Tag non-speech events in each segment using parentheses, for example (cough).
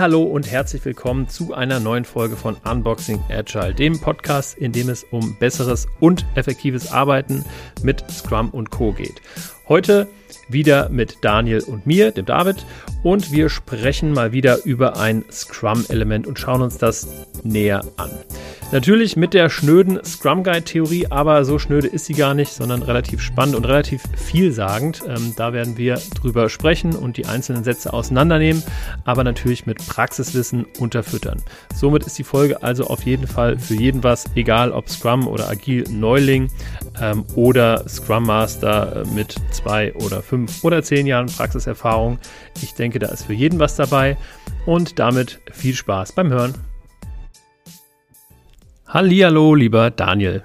Hallo und herzlich willkommen zu einer neuen Folge von Unboxing Agile, dem Podcast, in dem es um besseres und effektives Arbeiten mit Scrum und Co geht. Heute wieder mit Daniel und mir, dem David, und wir sprechen mal wieder über ein Scrum-Element und schauen uns das näher an. Natürlich mit der schnöden Scrum Guide Theorie, aber so schnöde ist sie gar nicht, sondern relativ spannend und relativ vielsagend. Ähm, da werden wir drüber sprechen und die einzelnen Sätze auseinandernehmen, aber natürlich mit Praxiswissen unterfüttern. Somit ist die Folge also auf jeden Fall für jeden was, egal ob Scrum oder Agil Neuling ähm, oder Scrum Master mit zwei oder fünf oder zehn Jahren Praxiserfahrung. Ich denke, da ist für jeden was dabei und damit viel Spaß beim Hören. Hallihallo, lieber Daniel.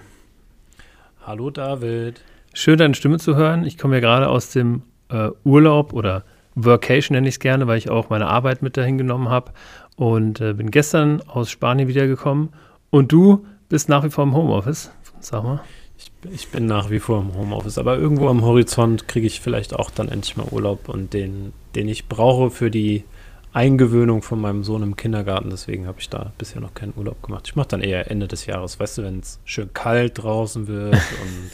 Hallo David. Schön, deine Stimme zu hören. Ich komme ja gerade aus dem äh, Urlaub oder Workation nenne ich es gerne, weil ich auch meine Arbeit mit dahin genommen habe und äh, bin gestern aus Spanien wiedergekommen. Und du bist nach wie vor im Homeoffice, sag mal. Ich, ich bin nach wie vor im Homeoffice, aber irgendwo am Horizont kriege ich vielleicht auch dann endlich mal Urlaub und den, den ich brauche für die Eingewöhnung von meinem Sohn im Kindergarten. Deswegen habe ich da bisher noch keinen Urlaub gemacht. Ich mache dann eher Ende des Jahres, weißt du, wenn es schön kalt draußen wird (laughs) und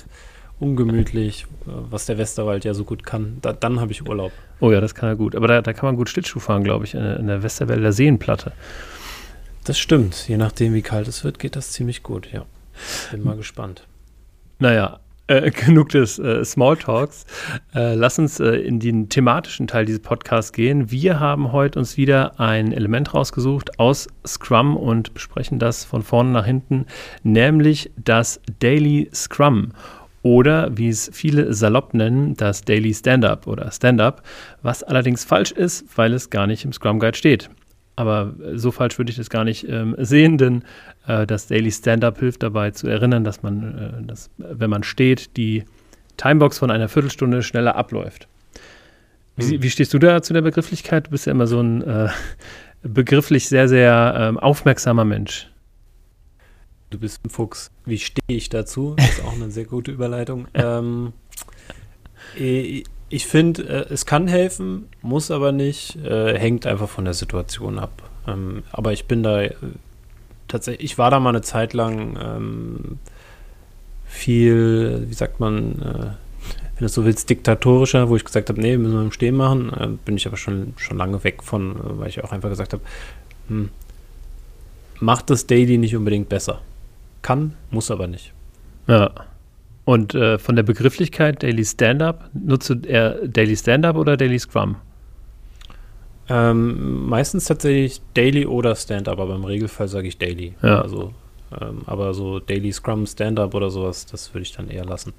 ungemütlich, was der Westerwald ja so gut kann, da, dann habe ich Urlaub. Oh ja, das kann er gut. Aber da, da kann man gut Schlittschuh fahren, glaube ich, in, in der Westerwälder Seenplatte. Das stimmt. Je nachdem, wie kalt es wird, geht das ziemlich gut, ja. Bin mal gespannt. Naja, äh, (laughs) genug des äh, Smalltalks. Äh, lass uns äh, in den thematischen Teil dieses Podcasts gehen. Wir haben heute uns wieder ein Element rausgesucht aus Scrum und besprechen das von vorne nach hinten, nämlich das Daily Scrum oder wie es viele salopp nennen, das Daily Stand-up oder Stand-up, was allerdings falsch ist, weil es gar nicht im Scrum Guide steht. Aber so falsch würde ich das gar nicht ähm, sehen, denn äh, das Daily Stand-up hilft dabei zu erinnern, dass man, äh, dass, wenn man steht, die Timebox von einer Viertelstunde schneller abläuft. Wie, hm. wie stehst du da zu der Begrifflichkeit? Du bist ja immer so ein äh, begrifflich sehr, sehr ähm, aufmerksamer Mensch. Du bist ein Fuchs. Wie stehe ich dazu? Das ist auch eine sehr gute Überleitung. (laughs) ähm, ich finde, äh, es kann helfen, muss aber nicht, äh, hängt einfach von der Situation ab. Ähm, aber ich bin da äh, tatsächlich, ich war da mal eine Zeit lang ähm, viel, wie sagt man, äh, wenn du so willst, diktatorischer, wo ich gesagt habe, nee, müssen wir im Stehen machen. Äh, bin ich aber schon, schon lange weg von, äh, weil ich auch einfach gesagt habe, hm, macht das Daily nicht unbedingt besser. Kann, muss aber nicht. Ja. Und äh, von der Begrifflichkeit Daily Stand-up, nutzt du eher Daily Stand-up oder Daily Scrum? Ähm, meistens tatsächlich Daily oder Stand-up, aber im Regelfall sage ich Daily. Ja. Also, ähm, aber so Daily Scrum, Stand-up oder sowas, das würde ich dann eher lassen.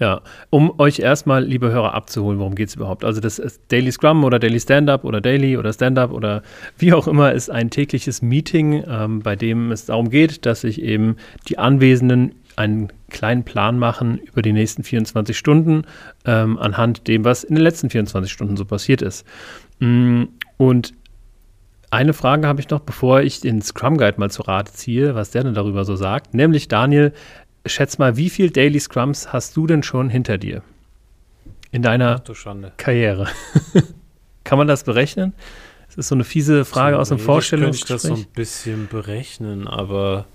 Ja, um euch erstmal, liebe Hörer, abzuholen, worum geht es überhaupt? Also das Daily Scrum oder Daily Stand-up oder Daily oder Stand-up oder wie auch immer ist ein tägliches Meeting, ähm, bei dem es darum geht, dass sich eben die Anwesenden einen kleinen Plan machen über die nächsten 24 Stunden ähm, anhand dem, was in den letzten 24 Stunden so passiert ist. Mm, und eine Frage habe ich noch, bevor ich den Scrum Guide mal zu Rate ziehe, was der denn darüber so sagt. Nämlich, Daniel, schätz mal, wie viele Daily Scrums hast du denn schon hinter dir? In deiner Karriere. (laughs) Kann man das berechnen? Das ist so eine fiese Frage so, aus dem Vorstellungsgespräch. Ich könnte das so ein bisschen berechnen, aber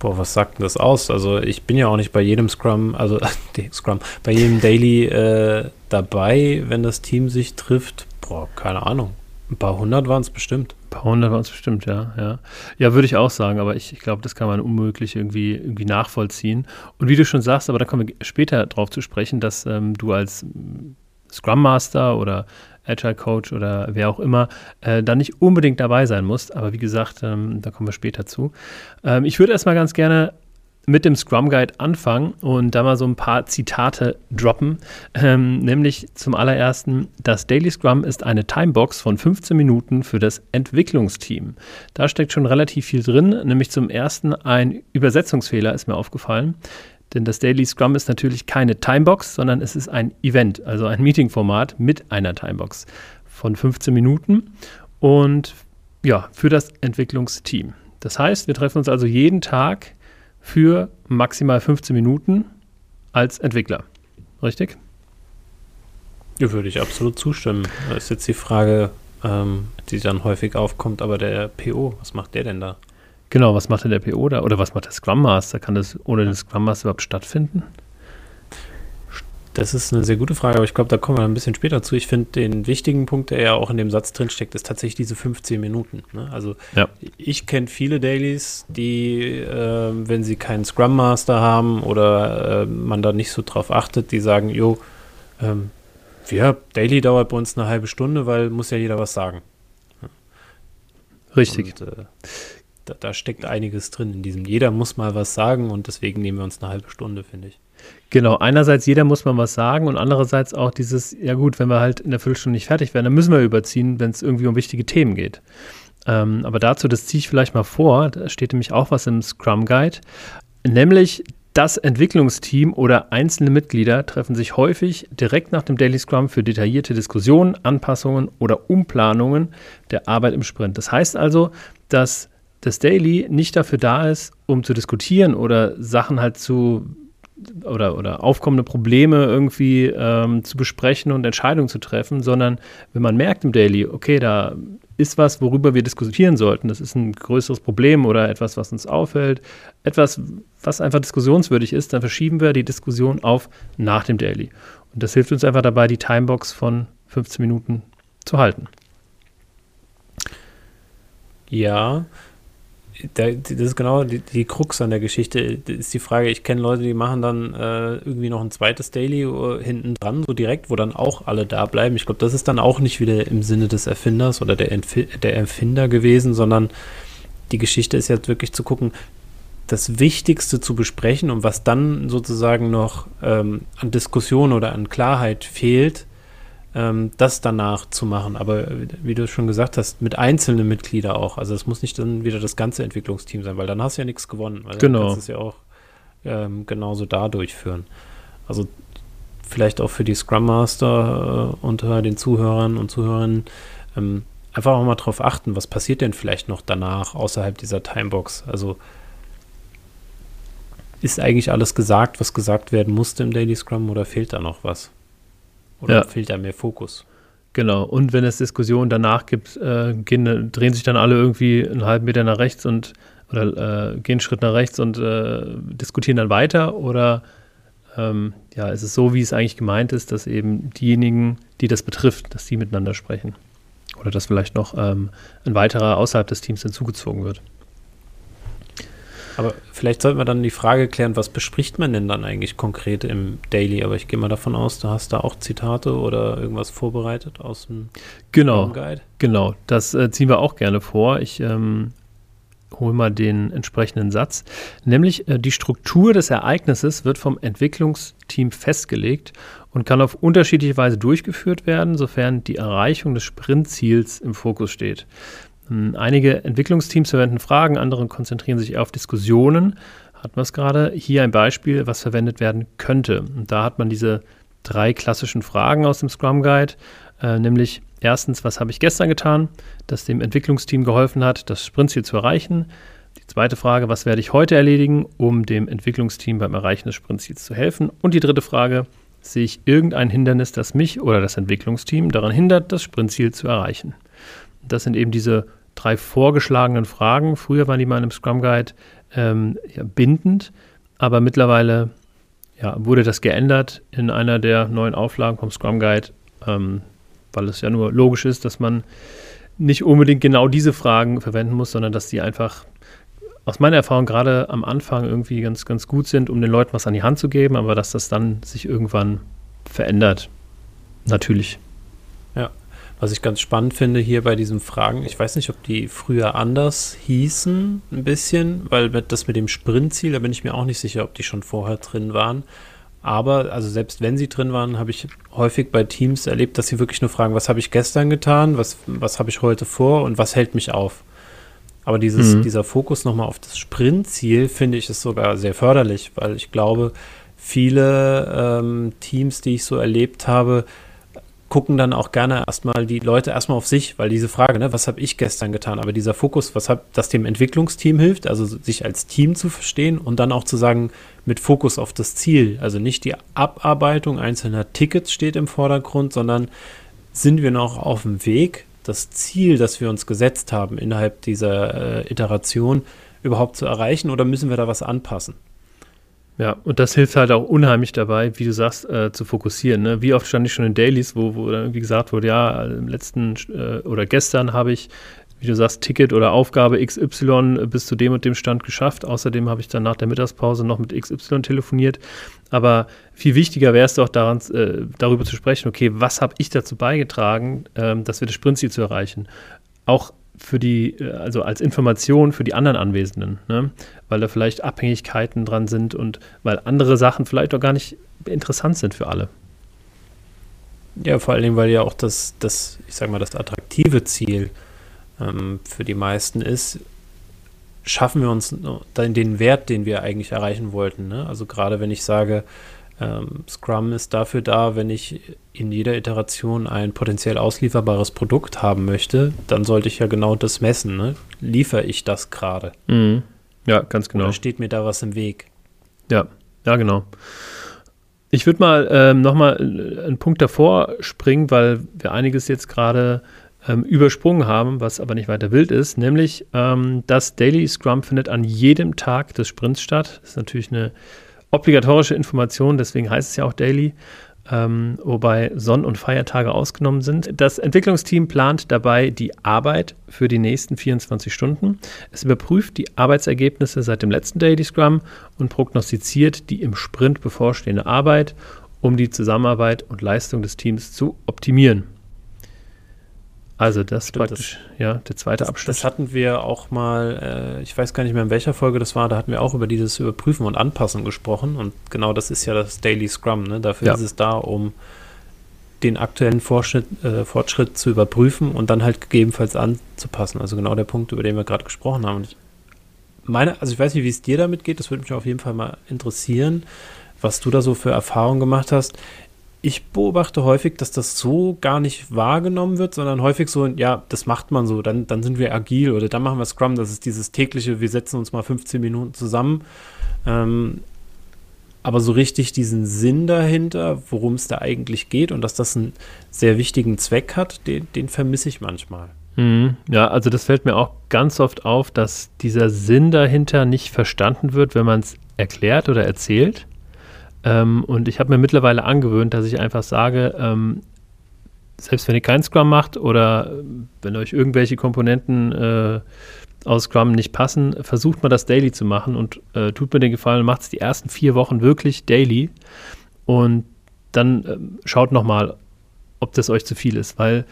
Boah, was sagt denn das aus? Also ich bin ja auch nicht bei jedem Scrum, also (laughs) Scrum, bei jedem Daily äh, dabei, wenn das Team sich trifft. Boah, keine Ahnung. Ein paar hundert waren es bestimmt. Ein paar hundert waren es bestimmt, ja. Ja, ja würde ich auch sagen, aber ich, ich glaube, das kann man unmöglich irgendwie, irgendwie nachvollziehen. Und wie du schon sagst, aber da kommen wir später drauf zu sprechen, dass ähm, du als Scrum Master oder Agile Coach oder wer auch immer, äh, da nicht unbedingt dabei sein muss. Aber wie gesagt, ähm, da kommen wir später zu. Ähm, ich würde erstmal ganz gerne mit dem Scrum Guide anfangen und da mal so ein paar Zitate droppen. Ähm, nämlich zum allerersten, das Daily Scrum ist eine Timebox von 15 Minuten für das Entwicklungsteam. Da steckt schon relativ viel drin, nämlich zum ersten ein Übersetzungsfehler ist mir aufgefallen. Denn das Daily Scrum ist natürlich keine Timebox, sondern es ist ein Event, also ein Meeting-Format mit einer Timebox von 15 Minuten und ja, für das Entwicklungsteam. Das heißt, wir treffen uns also jeden Tag für maximal 15 Minuten als Entwickler. Richtig? Ja, würde ich absolut zustimmen. Das ist jetzt die Frage, ähm, die dann häufig aufkommt, aber der PO, was macht der denn da? Genau, was macht denn der PO da? Oder was macht der Scrum Master? Kann das ohne den Scrum Master überhaupt stattfinden? Das ist eine sehr gute Frage, aber ich glaube, da kommen wir ein bisschen später zu. Ich finde, den wichtigen Punkt, der ja auch in dem Satz drinsteckt, ist tatsächlich diese 15 Minuten. Ne? Also ja. ich kenne viele Dailies, die, äh, wenn sie keinen Scrum Master haben oder äh, man da nicht so drauf achtet, die sagen, jo, ähm, ja, Daily dauert bei uns eine halbe Stunde, weil muss ja jeder was sagen. Richtig. Und, äh, da, da steckt einiges drin in diesem. Jeder muss mal was sagen und deswegen nehmen wir uns eine halbe Stunde, finde ich. Genau, einerseits jeder muss man was sagen und andererseits auch dieses, ja gut, wenn wir halt in der Viertelstunde nicht fertig werden, dann müssen wir überziehen, wenn es irgendwie um wichtige Themen geht. Ähm, aber dazu, das ziehe ich vielleicht mal vor, da steht nämlich auch was im Scrum Guide, nämlich das Entwicklungsteam oder einzelne Mitglieder treffen sich häufig direkt nach dem Daily Scrum für detaillierte Diskussionen, Anpassungen oder Umplanungen der Arbeit im Sprint. Das heißt also, dass das Daily nicht dafür da ist, um zu diskutieren oder Sachen halt zu oder, oder aufkommende Probleme irgendwie ähm, zu besprechen und Entscheidungen zu treffen, sondern wenn man merkt im Daily, okay, da ist was, worüber wir diskutieren sollten, das ist ein größeres Problem oder etwas, was uns auffällt, etwas, was einfach diskussionswürdig ist, dann verschieben wir die Diskussion auf nach dem Daily. Und das hilft uns einfach dabei, die Timebox von 15 Minuten zu halten. Ja, das ist genau die, die Krux an der Geschichte. Das ist die Frage, ich kenne Leute, die machen dann äh, irgendwie noch ein zweites Daily äh, hinten dran, so direkt, wo dann auch alle da bleiben. Ich glaube, das ist dann auch nicht wieder im Sinne des Erfinders oder der, Entf der Erfinder gewesen, sondern die Geschichte ist jetzt wirklich zu gucken, das Wichtigste zu besprechen und was dann sozusagen noch ähm, an Diskussion oder an Klarheit fehlt, ähm, das danach zu machen. Aber wie du schon gesagt hast, mit einzelnen Mitgliedern auch. Also es muss nicht dann wieder das ganze Entwicklungsteam sein, weil dann hast du ja nichts gewonnen. Weil genau. Dann kannst du es ja auch ähm, genauso da durchführen. Also vielleicht auch für die Scrum Master äh, unter den Zuhörern und Zuhörern ähm, einfach auch mal drauf achten, was passiert denn vielleicht noch danach außerhalb dieser Timebox. Also ist eigentlich alles gesagt, was gesagt werden musste im Daily Scrum oder fehlt da noch was? Oder ja. fehlt da mehr Fokus? Genau. Und wenn es Diskussionen danach gibt, äh, gehen, drehen sich dann alle irgendwie einen halben Meter nach rechts und oder äh, gehen einen Schritt nach rechts und äh, diskutieren dann weiter? Oder ähm, ja, ist es so, wie es eigentlich gemeint ist, dass eben diejenigen, die das betrifft, dass die miteinander sprechen? Oder dass vielleicht noch ähm, ein weiterer außerhalb des Teams hinzugezogen wird? Aber vielleicht sollten wir dann die Frage klären, was bespricht man denn dann eigentlich konkret im Daily? Aber ich gehe mal davon aus, du hast da auch Zitate oder irgendwas vorbereitet aus dem genau, Guide. Genau, das äh, ziehen wir auch gerne vor. Ich ähm, hole mal den entsprechenden Satz. Nämlich äh, die Struktur des Ereignisses wird vom Entwicklungsteam festgelegt und kann auf unterschiedliche Weise durchgeführt werden, sofern die Erreichung des Sprintziels im Fokus steht. Hm, einige Entwicklungsteams verwenden Fragen, andere konzentrieren sich auf Diskussionen. Hatten wir es gerade. Hier ein Beispiel, was verwendet werden könnte. Und da hat man diese drei klassischen Fragen aus dem Scrum Guide, äh, nämlich erstens, was habe ich gestern getan, das dem Entwicklungsteam geholfen hat, das Sprintziel zu erreichen. Die zweite Frage, was werde ich heute erledigen, um dem Entwicklungsteam beim Erreichen des Sprintziels zu helfen? Und die dritte Frage, sehe ich irgendein Hindernis, das mich oder das Entwicklungsteam daran hindert, das Sprintziel zu erreichen? Das sind eben diese drei vorgeschlagenen Fragen. Früher waren die mal in einem Scrum Guide ähm, ja, bindend, aber mittlerweile ja, wurde das geändert in einer der neuen Auflagen vom Scrum Guide, ähm, weil es ja nur logisch ist, dass man nicht unbedingt genau diese Fragen verwenden muss, sondern dass die einfach aus meiner Erfahrung gerade am Anfang irgendwie ganz, ganz gut sind, um den Leuten was an die Hand zu geben, aber dass das dann sich irgendwann verändert. Natürlich. Was ich ganz spannend finde hier bei diesen Fragen, ich weiß nicht, ob die früher anders hießen, ein bisschen, weil das mit dem Sprintziel, da bin ich mir auch nicht sicher, ob die schon vorher drin waren. Aber, also selbst wenn sie drin waren, habe ich häufig bei Teams erlebt, dass sie wirklich nur fragen, was habe ich gestern getan, was, was habe ich heute vor und was hält mich auf. Aber dieses, mhm. dieser Fokus nochmal auf das Sprintziel, finde ich, ist sogar sehr förderlich, weil ich glaube, viele ähm, Teams, die ich so erlebt habe, gucken dann auch gerne erstmal die Leute erstmal auf sich, weil diese Frage, ne, was habe ich gestern getan, aber dieser Fokus, was hat das dem Entwicklungsteam hilft, also sich als Team zu verstehen und dann auch zu sagen, mit Fokus auf das Ziel, also nicht die Abarbeitung einzelner Tickets steht im Vordergrund, sondern sind wir noch auf dem Weg, das Ziel, das wir uns gesetzt haben innerhalb dieser äh, Iteration überhaupt zu erreichen oder müssen wir da was anpassen? Ja, und das hilft halt auch unheimlich dabei, wie du sagst, äh, zu fokussieren. Ne? Wie oft stand ich schon in Dailies, wo, wo dann irgendwie gesagt wurde, ja, im letzten äh, oder gestern habe ich, wie du sagst, Ticket oder Aufgabe XY bis zu dem und dem Stand geschafft. Außerdem habe ich dann nach der Mittagspause noch mit XY telefoniert. Aber viel wichtiger wäre es doch daran, äh, darüber zu sprechen, okay, was habe ich dazu beigetragen, ähm, dass wir das Sprintziel zu erreichen? Auch für die, äh, also als Information für die anderen Anwesenden, ne? Weil da vielleicht Abhängigkeiten dran sind und weil andere Sachen vielleicht auch gar nicht interessant sind für alle. Ja, vor allen Dingen, weil ja auch das, das ich sag mal, das attraktive Ziel ähm, für die meisten ist, schaffen wir uns dann den Wert, den wir eigentlich erreichen wollten. Ne? Also gerade wenn ich sage, ähm, Scrum ist dafür da, wenn ich in jeder Iteration ein potenziell auslieferbares Produkt haben möchte, dann sollte ich ja genau das messen. Ne? Liefere ich das gerade? Mhm. Ja, ganz genau. Oder steht mir da was im Weg? Ja, ja, genau. Ich würde mal ähm, nochmal einen Punkt davor springen, weil wir einiges jetzt gerade ähm, übersprungen haben, was aber nicht weiter wild ist, nämlich ähm, das Daily Scrum findet an jedem Tag des Sprints statt. Das ist natürlich eine obligatorische Information, deswegen heißt es ja auch Daily, ähm, wobei Sonn- und Feiertage ausgenommen sind. Das Entwicklungsteam plant dabei die Arbeit für die nächsten 24 Stunden. Es überprüft die Arbeitsergebnisse seit dem letzten Daily Scrum und prognostiziert die im Sprint bevorstehende Arbeit, um die Zusammenarbeit und Leistung des Teams zu optimieren. Also das Stimmt, praktisch, das, ja, der zweite das, Abschnitt. Das hatten wir auch mal, äh, ich weiß gar nicht mehr in welcher Folge das war, da hatten wir auch über dieses Überprüfen und Anpassen gesprochen und genau das ist ja das Daily Scrum, ne? Dafür ja. ist es da, um den aktuellen Fortschritt, äh, Fortschritt zu überprüfen und dann halt gegebenenfalls anzupassen. Also genau der Punkt, über den wir gerade gesprochen haben. Ich meine, also ich weiß nicht, wie es dir damit geht, das würde mich auf jeden Fall mal interessieren, was du da so für Erfahrungen gemacht hast ich beobachte häufig, dass das so gar nicht wahrgenommen wird, sondern häufig so, ja, das macht man so, dann, dann sind wir agil oder dann machen wir Scrum, das ist dieses tägliche, wir setzen uns mal 15 Minuten zusammen. Ähm, aber so richtig diesen Sinn dahinter, worum es da eigentlich geht und dass das einen sehr wichtigen Zweck hat, den, den vermisse ich manchmal. Mhm. Ja, also das fällt mir auch ganz oft auf, dass dieser Sinn dahinter nicht verstanden wird, wenn man es erklärt oder erzählt. Ähm, und ich habe mir mittlerweile angewöhnt, dass ich einfach sage, ähm, selbst wenn ihr kein Scrum macht oder wenn euch irgendwelche Komponenten äh, aus Scrum nicht passen, versucht mal das Daily zu machen und äh, tut mir den Gefallen macht es die ersten vier Wochen wirklich Daily und dann äh, schaut nochmal, ob das euch zu viel ist, weil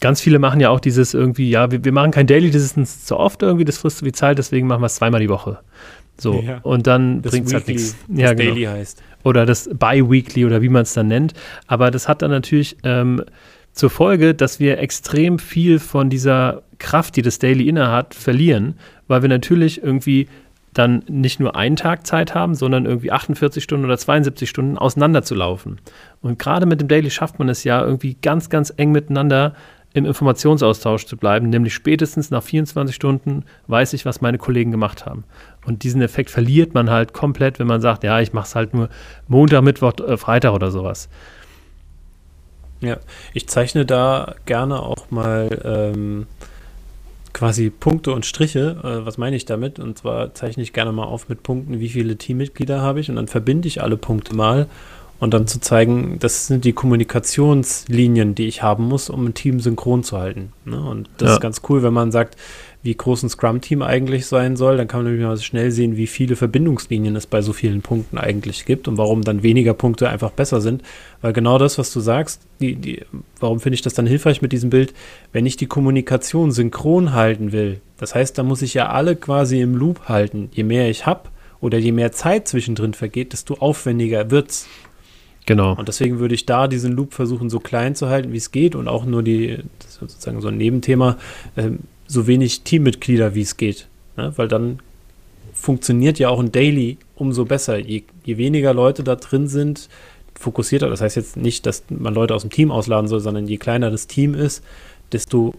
ganz viele machen ja auch dieses irgendwie, ja, wir, wir machen kein Daily, das ist uns zu oft irgendwie, das frisst zu viel Zeit, deswegen machen wir es zweimal die Woche. So, ja. und dann bringt es halt nichts. Ja, genau. Daily heißt. Oder das Bi-Weekly oder wie man es dann nennt. Aber das hat dann natürlich ähm, zur Folge, dass wir extrem viel von dieser Kraft, die das Daily innehat, verlieren, weil wir natürlich irgendwie dann nicht nur einen Tag Zeit haben, sondern irgendwie 48 Stunden oder 72 Stunden auseinanderzulaufen. Und gerade mit dem Daily schafft man es ja irgendwie ganz, ganz eng miteinander im Informationsaustausch zu bleiben, nämlich spätestens nach 24 Stunden weiß ich, was meine Kollegen gemacht haben. Und diesen Effekt verliert man halt komplett, wenn man sagt, ja, ich mache es halt nur Montag, Mittwoch, äh, Freitag oder sowas. Ja, ich zeichne da gerne auch mal ähm, quasi Punkte und Striche. Äh, was meine ich damit? Und zwar zeichne ich gerne mal auf mit Punkten, wie viele Teammitglieder habe ich und dann verbinde ich alle Punkte mal und dann zu zeigen, das sind die Kommunikationslinien, die ich haben muss, um ein Team synchron zu halten. Ne? Und das ja. ist ganz cool, wenn man sagt, wie groß ein Scrum-Team eigentlich sein soll, dann kann man nämlich mal schnell sehen, wie viele Verbindungslinien es bei so vielen Punkten eigentlich gibt und warum dann weniger Punkte einfach besser sind. Weil genau das, was du sagst, die, die, warum finde ich das dann hilfreich mit diesem Bild, wenn ich die Kommunikation synchron halten will, das heißt, da muss ich ja alle quasi im Loop halten. Je mehr ich habe oder je mehr Zeit zwischendrin vergeht, desto aufwendiger wird es. Genau. Und deswegen würde ich da diesen Loop versuchen, so klein zu halten, wie es geht und auch nur die, das ist sozusagen so ein Nebenthema, äh, so wenig Teammitglieder, wie es geht. Ne? Weil dann funktioniert ja auch ein Daily umso besser. Je, je weniger Leute da drin sind, fokussierter, das heißt jetzt nicht, dass man Leute aus dem Team ausladen soll, sondern je kleiner das Team ist, desto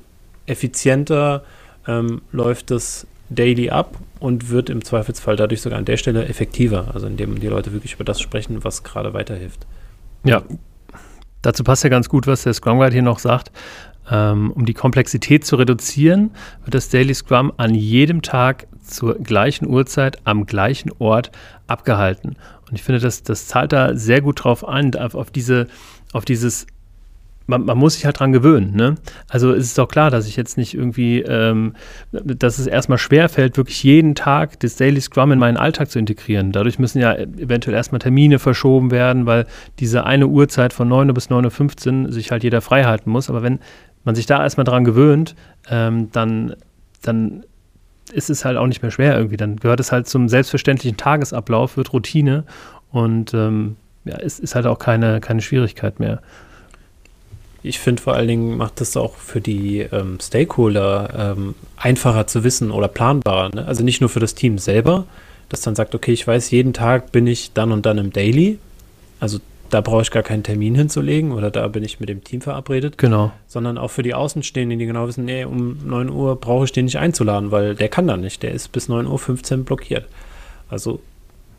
effizienter ähm, läuft das daily ab und wird im Zweifelsfall dadurch sogar an der Stelle effektiver, also indem die Leute wirklich über das sprechen, was gerade weiterhilft. Ja, dazu passt ja ganz gut, was der Scrum Guide hier noch sagt. Ähm, um die Komplexität zu reduzieren, wird das Daily Scrum an jedem Tag zur gleichen Uhrzeit am gleichen Ort abgehalten. Und ich finde, das, das zahlt da sehr gut drauf ein, auf, diese, auf dieses man, man, muss sich halt dran gewöhnen. Ne? Also es ist doch klar, dass ich jetzt nicht irgendwie, ähm, dass es erstmal schwer fällt, wirklich jeden Tag das Daily Scrum in meinen Alltag zu integrieren. Dadurch müssen ja eventuell erstmal Termine verschoben werden, weil diese eine Uhrzeit von 9 Uhr bis 9.15 Uhr sich halt jeder frei halten muss. Aber wenn man sich da erstmal dran gewöhnt, ähm, dann, dann ist es halt auch nicht mehr schwer irgendwie. Dann gehört es halt zum selbstverständlichen Tagesablauf, wird Routine und ähm, ja, es ist halt auch keine, keine Schwierigkeit mehr. Ich finde vor allen Dingen macht das auch für die ähm, Stakeholder ähm, einfacher zu wissen oder planbarer. Ne? Also nicht nur für das Team selber, das dann sagt, okay, ich weiß, jeden Tag bin ich dann und dann im Daily. Also da brauche ich gar keinen Termin hinzulegen oder da bin ich mit dem Team verabredet. Genau. Sondern auch für die Außenstehenden, die genau wissen, nee, um 9 Uhr brauche ich den nicht einzuladen, weil der kann dann nicht. Der ist bis 9.15 Uhr blockiert. Also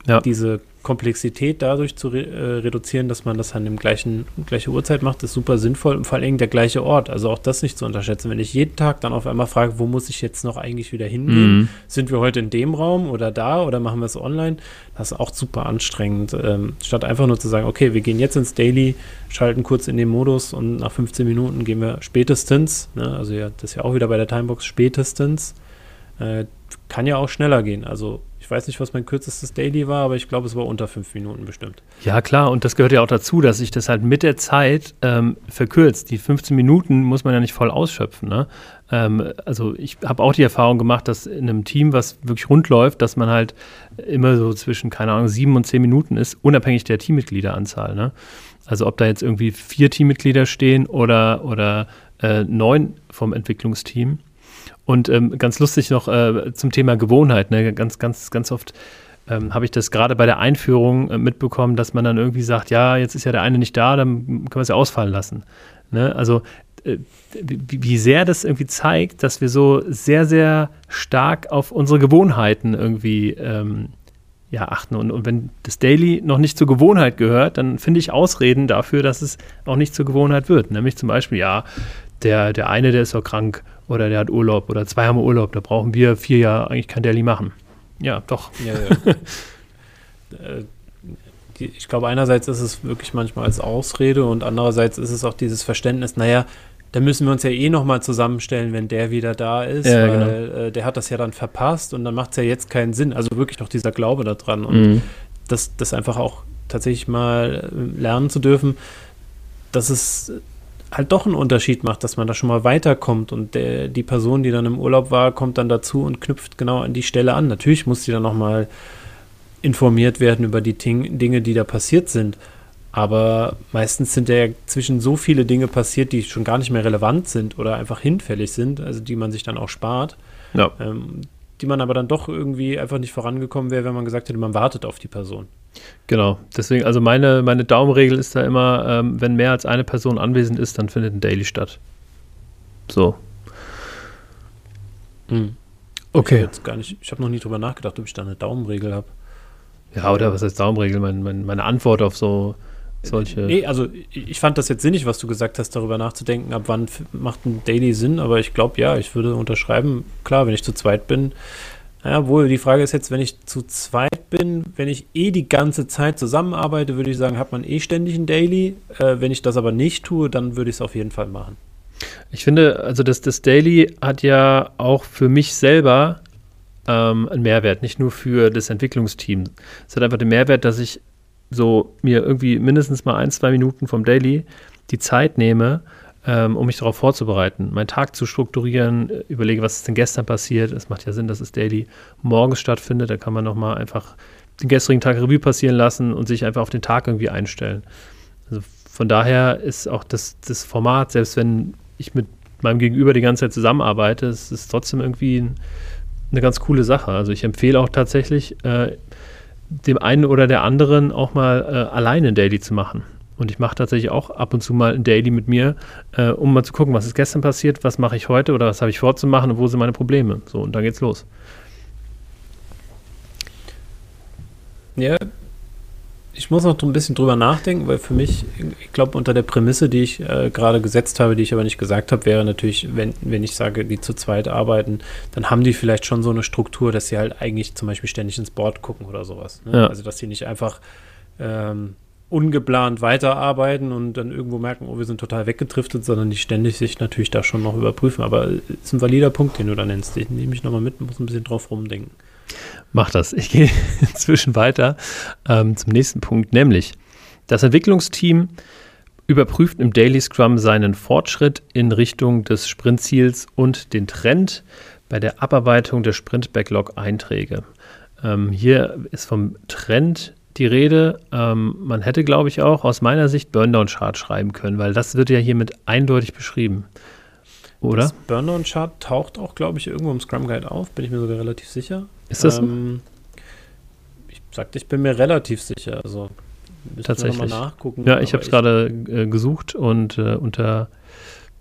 ja. diese Komplexität dadurch zu re äh, reduzieren, dass man das an dem gleichen gleiche Uhrzeit macht, ist super sinnvoll und vor allem der gleiche Ort. Also auch das nicht zu unterschätzen. Wenn ich jeden Tag dann auf einmal frage, wo muss ich jetzt noch eigentlich wieder hingehen? Mhm. Sind wir heute in dem Raum oder da oder machen wir es online? Das ist auch super anstrengend. Ähm, statt einfach nur zu sagen, okay, wir gehen jetzt ins Daily, schalten kurz in den Modus und nach 15 Minuten gehen wir spätestens, ne, also ja, das ist ja auch wieder bei der Timebox spätestens, äh, kann ja auch schneller gehen. Also ich weiß nicht, was mein kürzestes Daily war, aber ich glaube, es war unter fünf Minuten bestimmt. Ja, klar. Und das gehört ja auch dazu, dass sich das halt mit der Zeit ähm, verkürzt. Die 15 Minuten muss man ja nicht voll ausschöpfen. Ne? Ähm, also ich habe auch die Erfahrung gemacht, dass in einem Team, was wirklich rund läuft, dass man halt immer so zwischen, keine Ahnung, sieben und zehn Minuten ist, unabhängig der Teammitgliederanzahl. Ne? Also ob da jetzt irgendwie vier Teammitglieder stehen oder, oder äh, neun vom Entwicklungsteam. Und ähm, ganz lustig noch äh, zum Thema Gewohnheit. Ne? Ganz, ganz, ganz oft ähm, habe ich das gerade bei der Einführung äh, mitbekommen, dass man dann irgendwie sagt, ja, jetzt ist ja der eine nicht da, dann können wir es ja ausfallen lassen. Ne? Also äh, wie, sehr das irgendwie zeigt, dass wir so sehr, sehr stark auf unsere Gewohnheiten irgendwie ähm, ja, achten. Und, und wenn das Daily noch nicht zur Gewohnheit gehört, dann finde ich Ausreden dafür, dass es auch nicht zur Gewohnheit wird. Nämlich zum Beispiel, ja, der, der eine, der ist doch krank oder der hat Urlaub oder zwei haben Urlaub, da brauchen wir vier Jahre eigentlich kein Daily machen. Ja, doch. Ja, ja. (laughs) Äh, ich glaube, einerseits ist es wirklich manchmal als Ausrede und andererseits ist es auch dieses Verständnis, naja, da müssen wir uns ja eh nochmal zusammenstellen, wenn der wieder da ist, ja, weil genau. äh, der hat das ja dann verpasst und dann macht es ja jetzt keinen Sinn. Also wirklich auch dieser Glaube daran und mhm. das, das einfach auch tatsächlich mal äh, lernen zu dürfen, dass es halt doch einen Unterschied macht, dass man da schon mal weiterkommt und der, die Person, die dann im Urlaub war, kommt dann dazu und knüpft genau an die Stelle an. Natürlich muss sie dann nochmal informiert werden über die Ting Dinge, die da passiert sind. Aber meistens sind ja zwischen so viele Dinge passiert, die schon gar nicht mehr relevant sind oder einfach hinfällig sind, also die man sich dann auch spart. Ja. Ähm, die man aber dann doch irgendwie einfach nicht vorangekommen wäre, wenn man gesagt hätte, man wartet auf die Person. Genau, deswegen, also meine, meine Daumenregel ist da immer, ähm, wenn mehr als eine Person anwesend ist, dann findet ein Daily statt. So. Hm. Okay. Ich, ich habe noch nie drüber nachgedacht, ob ich da eine Daumenregel habe. Ja, oder was heißt Daumenregel? Mein, mein, meine Antwort auf so solche. Nee, also ich fand das jetzt sinnig, was du gesagt hast, darüber nachzudenken, ab wann macht ein Daily Sinn, aber ich glaube, ja, ich würde unterschreiben, klar, wenn ich zu zweit bin. Ja, wohl, die Frage ist jetzt, wenn ich zu zweit bin, wenn ich eh die ganze Zeit zusammenarbeite, würde ich sagen, hat man eh ständig ein Daily. Äh, wenn ich das aber nicht tue, dann würde ich es auf jeden Fall machen. Ich finde, also das, das Daily hat ja auch für mich selber ähm, einen Mehrwert, nicht nur für das Entwicklungsteam. Es hat einfach den Mehrwert, dass ich so mir irgendwie mindestens mal ein, zwei Minuten vom Daily die Zeit nehme, ähm, um mich darauf vorzubereiten, meinen Tag zu strukturieren, äh, überlege, was ist denn gestern passiert. Es macht ja Sinn, dass es Daily morgens stattfindet. Da kann man nochmal einfach den gestrigen Tag Revue passieren lassen und sich einfach auf den Tag irgendwie einstellen. Also von daher ist auch das, das Format, selbst wenn ich mit meinem Gegenüber die ganze Zeit zusammenarbeite, es ist trotzdem irgendwie ein, eine ganz coole Sache. Also ich empfehle auch tatsächlich, äh, dem einen oder der anderen auch mal äh, alleine ein Daily zu machen. Und ich mache tatsächlich auch ab und zu mal ein Daily mit mir, äh, um mal zu gucken, was ist gestern passiert, was mache ich heute oder was habe ich vorzumachen und wo sind meine Probleme. So, und dann geht's los. Ja, ich muss noch ein bisschen drüber nachdenken, weil für mich, ich glaube, unter der Prämisse, die ich äh, gerade gesetzt habe, die ich aber nicht gesagt habe, wäre natürlich, wenn, wenn ich sage, die zu zweit arbeiten, dann haben die vielleicht schon so eine Struktur, dass sie halt eigentlich zum Beispiel ständig ins Board gucken oder sowas. Ne? Ja. Also, dass sie nicht einfach ähm, ungeplant weiterarbeiten und dann irgendwo merken, oh, wir sind total weggetriftet, sondern die ständig sich natürlich da schon noch überprüfen. Aber ist ein valider Punkt, den du da nennst. Den nehme ich nochmal mit, muss ein bisschen drauf rumdenken. Mach das. Ich gehe (laughs) inzwischen weiter ähm, zum nächsten Punkt, nämlich das Entwicklungsteam überprüft im Daily Scrum seinen Fortschritt in Richtung des Sprintziels und den Trend bei der Abarbeitung der Sprint-Backlog-Einträge. Ähm, hier ist vom Trend die Rede. Ähm, man hätte, glaube ich, auch aus meiner Sicht Burndown-Chart schreiben können, weil das wird ja hiermit eindeutig beschrieben. Oder? Das Burndown-Chart taucht auch, glaube ich, irgendwo im Scrum Guide auf, bin ich mir sogar relativ sicher. Ist das ähm, Ich sagte, ich bin mir relativ sicher. Also Tatsächlich. Nachgucken. Ja, ich habe es gerade äh, gesucht und äh, unter,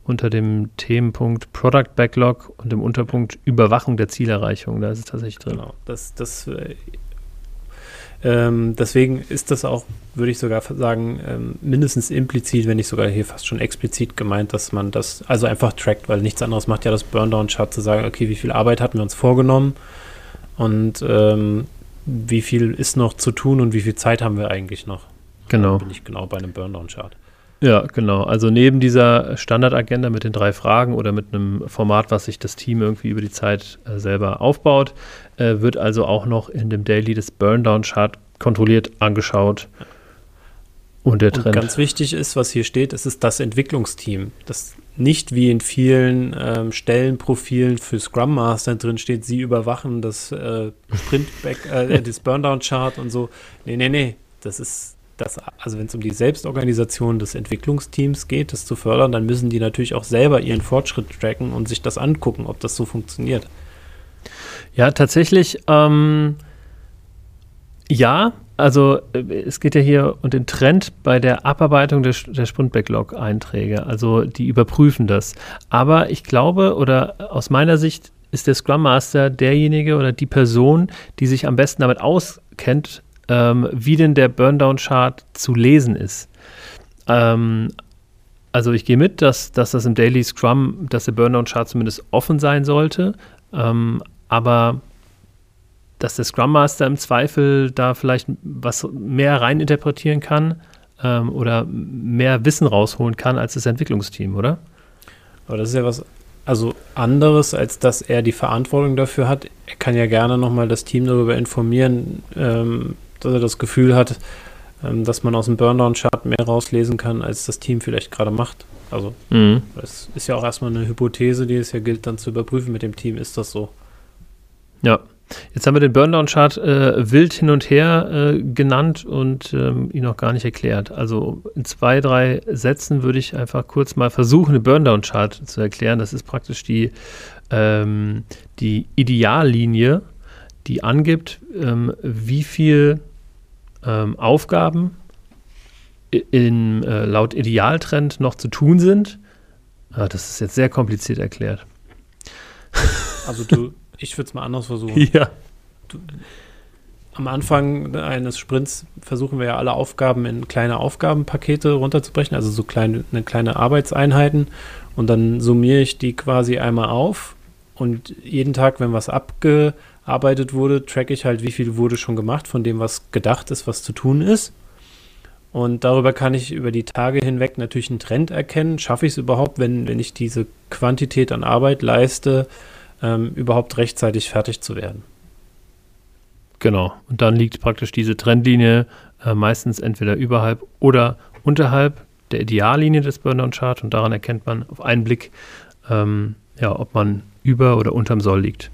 unter dem Themenpunkt Product Backlog und dem Unterpunkt Überwachung der Zielerreichung, da ist es tatsächlich drin. Genau, das, das äh, ähm, deswegen ist das auch, würde ich sogar sagen, ähm, mindestens implizit, wenn nicht sogar hier fast schon explizit gemeint, dass man das also einfach trackt, weil nichts anderes macht ja das Burndown-Chart zu sagen, okay, wie viel Arbeit hatten wir uns vorgenommen und ähm, wie viel ist noch zu tun und wie viel Zeit haben wir eigentlich noch. Genau. Da bin ich genau bei einem Burndown-Chart. Ja, genau. Also neben dieser Standardagenda mit den drei Fragen oder mit einem Format, was sich das Team irgendwie über die Zeit äh, selber aufbaut, äh, wird also auch noch in dem Daily das Burndown-Chart kontrolliert angeschaut. Und der Trend. Und ganz wichtig ist, was hier steht, es ist das Entwicklungsteam. Das nicht wie in vielen ähm, Stellenprofilen für Scrum Master drin steht, sie überwachen das äh, Sprint äh, (laughs) das Burndown Chart und so. Nee, nee, nee, das ist das, also wenn es um die Selbstorganisation des Entwicklungsteams geht, das zu fördern, dann müssen die natürlich auch selber ihren Fortschritt tracken und sich das angucken, ob das so funktioniert. Ja, tatsächlich, ähm, ja, also äh, es geht ja hier um den Trend bei der Abarbeitung der, der Sprint-Backlog-Einträge. Also die überprüfen das. Aber ich glaube, oder aus meiner Sicht ist der Scrum Master derjenige oder die Person, die sich am besten damit auskennt, ähm, wie denn der Burndown-Chart zu lesen ist. Ähm, also ich gehe mit, dass, dass das im Daily Scrum, dass der Burndown-Chart zumindest offen sein sollte, ähm, aber dass der Scrum Master im Zweifel da vielleicht was mehr reininterpretieren kann ähm, oder mehr Wissen rausholen kann als das Entwicklungsteam, oder? Aber das ist ja was also anderes, als dass er die Verantwortung dafür hat. Er kann ja gerne nochmal das Team darüber informieren, ähm, dass er das Gefühl hat, ähm, dass man aus dem Burndown-Chart mehr rauslesen kann, als das Team vielleicht gerade macht. Also, mhm. das ist ja auch erstmal eine Hypothese, die es ja gilt, dann zu überprüfen mit dem Team. Ist das so? Ja. Jetzt haben wir den Burndown-Chart äh, wild hin und her äh, genannt und ähm, ihn noch gar nicht erklärt. Also in zwei, drei Sätzen würde ich einfach kurz mal versuchen, den Burndown-Chart zu erklären. Das ist praktisch die, ähm, die Ideallinie, die angibt, ähm, wie viel ähm, Aufgaben in, äh, laut Idealtrend noch zu tun sind. Ah, das ist jetzt sehr kompliziert erklärt. Also du, ich würde es mal anders versuchen. (laughs) Ja. Du, am Anfang eines Sprints versuchen wir ja alle Aufgaben in kleine Aufgabenpakete runterzubrechen, also so kleine, eine kleine Arbeitseinheiten. Und dann summiere ich die quasi einmal auf. Und jeden Tag, wenn was abge arbeitet wurde, track ich halt, wie viel wurde schon gemacht von dem, was gedacht ist, was zu tun ist. Und darüber kann ich über die Tage hinweg natürlich einen Trend erkennen. Schaffe ich es überhaupt, wenn, wenn ich diese Quantität an Arbeit leiste, ähm, überhaupt rechtzeitig fertig zu werden? Genau. Und dann liegt praktisch diese Trendlinie äh, meistens entweder überhalb oder unterhalb der Ideallinie des Burnout-Chart und daran erkennt man auf einen Blick, ähm, ja, ob man über oder unterm Soll liegt.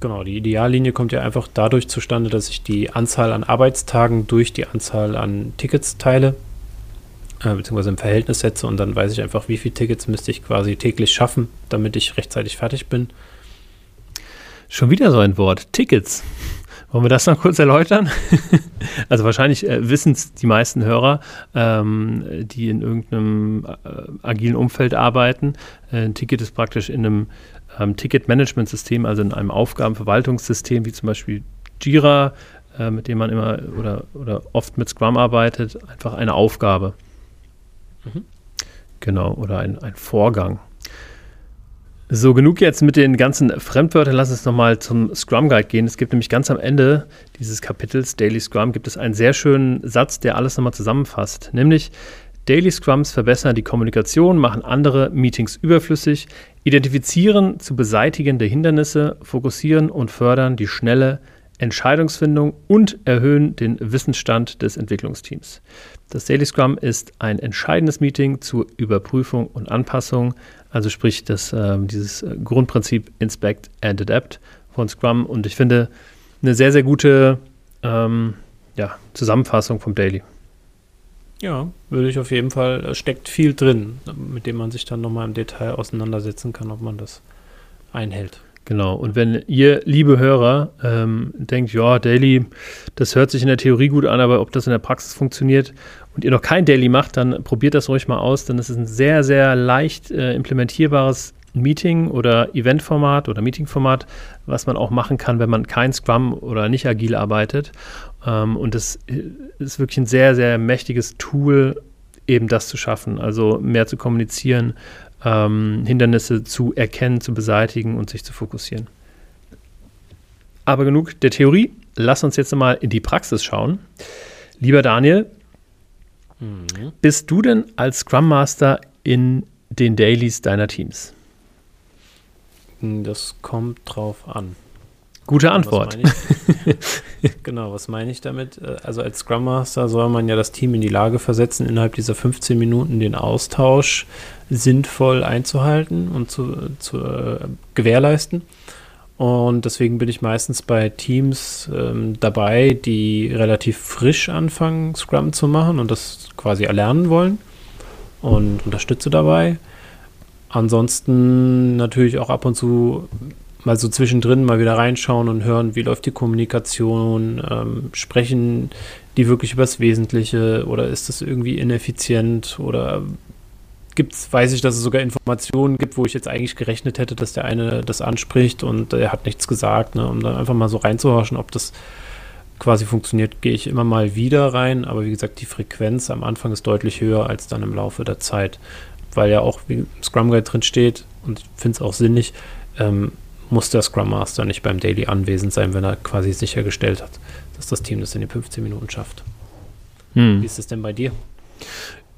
Genau, die Ideallinie kommt ja einfach dadurch zustande, dass ich die Anzahl an Arbeitstagen durch die Anzahl an Tickets teile, äh, beziehungsweise im Verhältnis setze und dann weiß ich einfach, wie viele Tickets müsste ich quasi täglich schaffen, damit ich rechtzeitig fertig bin. Schon wieder so ein Wort, Tickets. Wollen wir das noch kurz erläutern? (laughs) also wahrscheinlich äh, wissen es die meisten Hörer, ähm, die in irgendeinem äh, agilen Umfeld arbeiten. Äh, ein Ticket ist praktisch in einem ähm, Ticket-Management-System, also in einem Aufgabenverwaltungssystem wie zum Beispiel Jira, äh, mit dem man immer oder, oder oft mit Scrum arbeitet, einfach eine Aufgabe. Mhm. Genau, oder ein, ein Vorgang. So, genug jetzt mit den ganzen Fremdwörtern. Lass uns nochmal zum Scrum Guide gehen. Es gibt nämlich ganz am Ende dieses Kapitels Daily Scrum gibt es einen sehr schönen Satz, der alles nochmal zusammenfasst. Nämlich, Daily Scrums verbessern die Kommunikation, machen andere Meetings überflüssig, identifizieren zu beseitigende Hindernisse, fokussieren und fördern die schnelle Entscheidungsfindung und erhöhen den Wissensstand des Entwicklungsteams. Das Daily Scrum ist ein entscheidendes Meeting zur Überprüfung und Anpassung, also sprich das, äh, dieses Grundprinzip Inspect and Adapt von Scrum und ich finde eine sehr, sehr gute ähm, ja, Zusammenfassung vom Daily. Ja, würde ich auf jeden Fall, steckt viel drin, mit dem man sich dann nochmal im Detail auseinandersetzen kann, ob man das einhält. Genau. Und wenn ihr, liebe Hörer, ähm, denkt, ja, Daily, das hört sich in der Theorie gut an, aber ob das in der Praxis funktioniert und ihr noch kein Daily macht, dann probiert das ruhig mal aus, denn es ist ein sehr, sehr leicht äh, implementierbares Meeting- oder Eventformat oder Meetingformat, was man auch machen kann, wenn man kein Scrum oder nicht agil arbeitet. Ähm, und das ist wirklich ein sehr, sehr mächtiges Tool, eben das zu schaffen, also mehr zu kommunizieren, ähm, Hindernisse zu erkennen, zu beseitigen und sich zu fokussieren. Aber genug der Theorie. Lass uns jetzt mal in die Praxis schauen. Lieber Daniel, mhm. bist du denn als Scrum Master in den Dailies deiner Teams? Das kommt drauf an. Gute Antwort. Was (laughs) genau, was meine ich damit? Äh, also als Scrum Master soll man ja das Team in die Lage versetzen, innerhalb dieser 15 Minuten den Austausch sinnvoll einzuhalten und zu, zu äh, gewährleisten. Und deswegen bin ich meistens bei Teams ähm, dabei, die relativ frisch anfangen, Scrum zu machen und das quasi erlernen wollen und unterstütze dabei. Ansonsten natürlich auch ab und zu mal so zwischendrin mal wieder reinschauen und hören, wie läuft die Kommunikation, ähm, sprechen die wirklich übers Wesentliche oder ist das irgendwie ineffizient oder gibt's, weiß ich, dass es sogar Informationen gibt, wo ich jetzt eigentlich gerechnet hätte, dass der eine das anspricht und er hat nichts gesagt, ne, um dann einfach mal so reinzuhorchen, ob das quasi funktioniert, gehe ich immer mal wieder rein, aber wie gesagt, die Frequenz am Anfang ist deutlich höher als dann im Laufe der Zeit, weil ja auch, wie im Scrum Guide drin steht und ich finde es auch sinnig, ähm, muss der Scrum Master nicht beim Daily anwesend sein, wenn er quasi sichergestellt hat, dass das Team das in den 15 Minuten schafft. Hm. Wie ist es denn bei dir?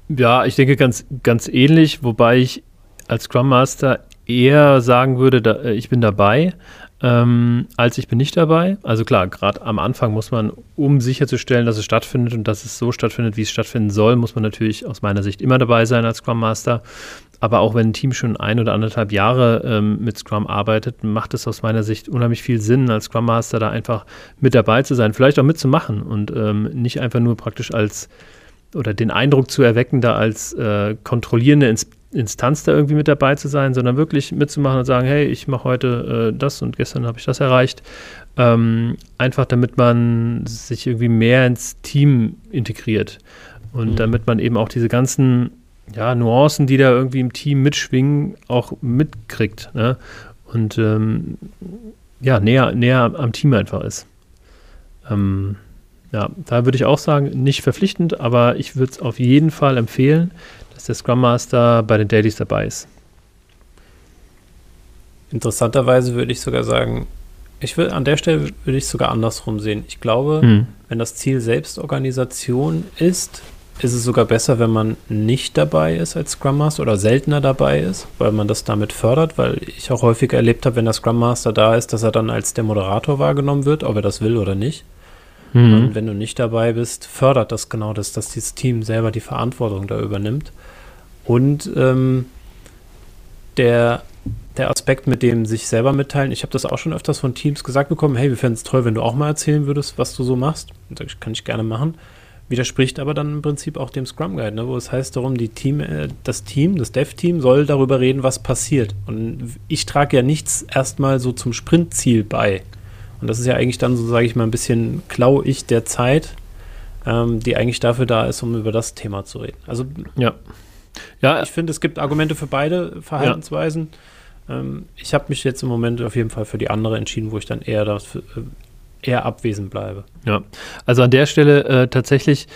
Ja, ich denke ganz, ganz ähnlich, wobei ich als Scrum Master eher sagen würde, da, äh, ich bin dabei, ähm, als ich bin nicht dabei. Also klar, gerade am Anfang muss man, um sicherzustellen, dass es stattfindet und dass es so stattfindet, wie es stattfinden soll, muss man natürlich aus meiner Sicht immer dabei sein als Scrum Master. Aber auch wenn ein Team schon ein oder anderthalb Jahre ähm, mit Scrum arbeitet, macht es aus meiner Sicht unheimlich viel Sinn, als Scrum Master da einfach mit dabei zu sein, vielleicht auch mitzumachen und ähm, nicht einfach nur praktisch als oder den Eindruck zu erwecken, da als äh, kontrollierende Ins Instanz da irgendwie mit dabei zu sein, sondern wirklich mitzumachen und sagen, hey, ich mache heute äh, das und gestern habe ich das erreicht. Ähm, einfach damit man sich irgendwie mehr ins Team integriert und mhm. damit man eben auch diese ganzen ja, Nuancen, die da irgendwie im Team mitschwingen, auch mitkriegt. Ne? Und ähm, ja, näher, näher am Team einfach ist. Ähm, ja, da würde ich auch sagen, nicht verpflichtend, aber ich würde es auf jeden Fall empfehlen, dass der Scrum Master bei den Dailies dabei ist. Interessanterweise würde ich sogar sagen, ich will an der Stelle würde ich sogar andersrum sehen. Ich glaube, hm. wenn das Ziel Selbstorganisation ist, ist es sogar besser, wenn man nicht dabei ist als Scrum Master oder seltener dabei ist, weil man das damit fördert, weil ich auch häufig erlebt habe, wenn der Scrum Master da ist, dass er dann als der Moderator wahrgenommen wird, ob er das will oder nicht. Mhm. Und wenn du nicht dabei bist, fördert das genau das, dass dieses Team selber die Verantwortung da übernimmt. Und ähm, der, der Aspekt mit dem sich selber mitteilen, ich habe das auch schon öfters von Teams gesagt bekommen, hey, wir fänden es toll, wenn du auch mal erzählen würdest, was du so machst. Das kann ich gerne machen widerspricht aber dann im Prinzip auch dem Scrum Guide, ne, wo es heißt darum, die Team, äh, das Team, das Dev-Team soll darüber reden, was passiert. Und ich trage ja nichts erstmal so zum Sprintziel bei. Und das ist ja eigentlich dann so, sage ich mal, ein bisschen klau ich der Zeit, ähm, die eigentlich dafür da ist, um über das Thema zu reden. Also ja. Ja, ich finde, es gibt Argumente für beide Verhaltensweisen. Ja. Ähm, ich habe mich jetzt im Moment auf jeden Fall für die andere entschieden, wo ich dann eher dafür, äh, eher abwesend bleibe. Ja, also an der Stelle äh, tatsächlich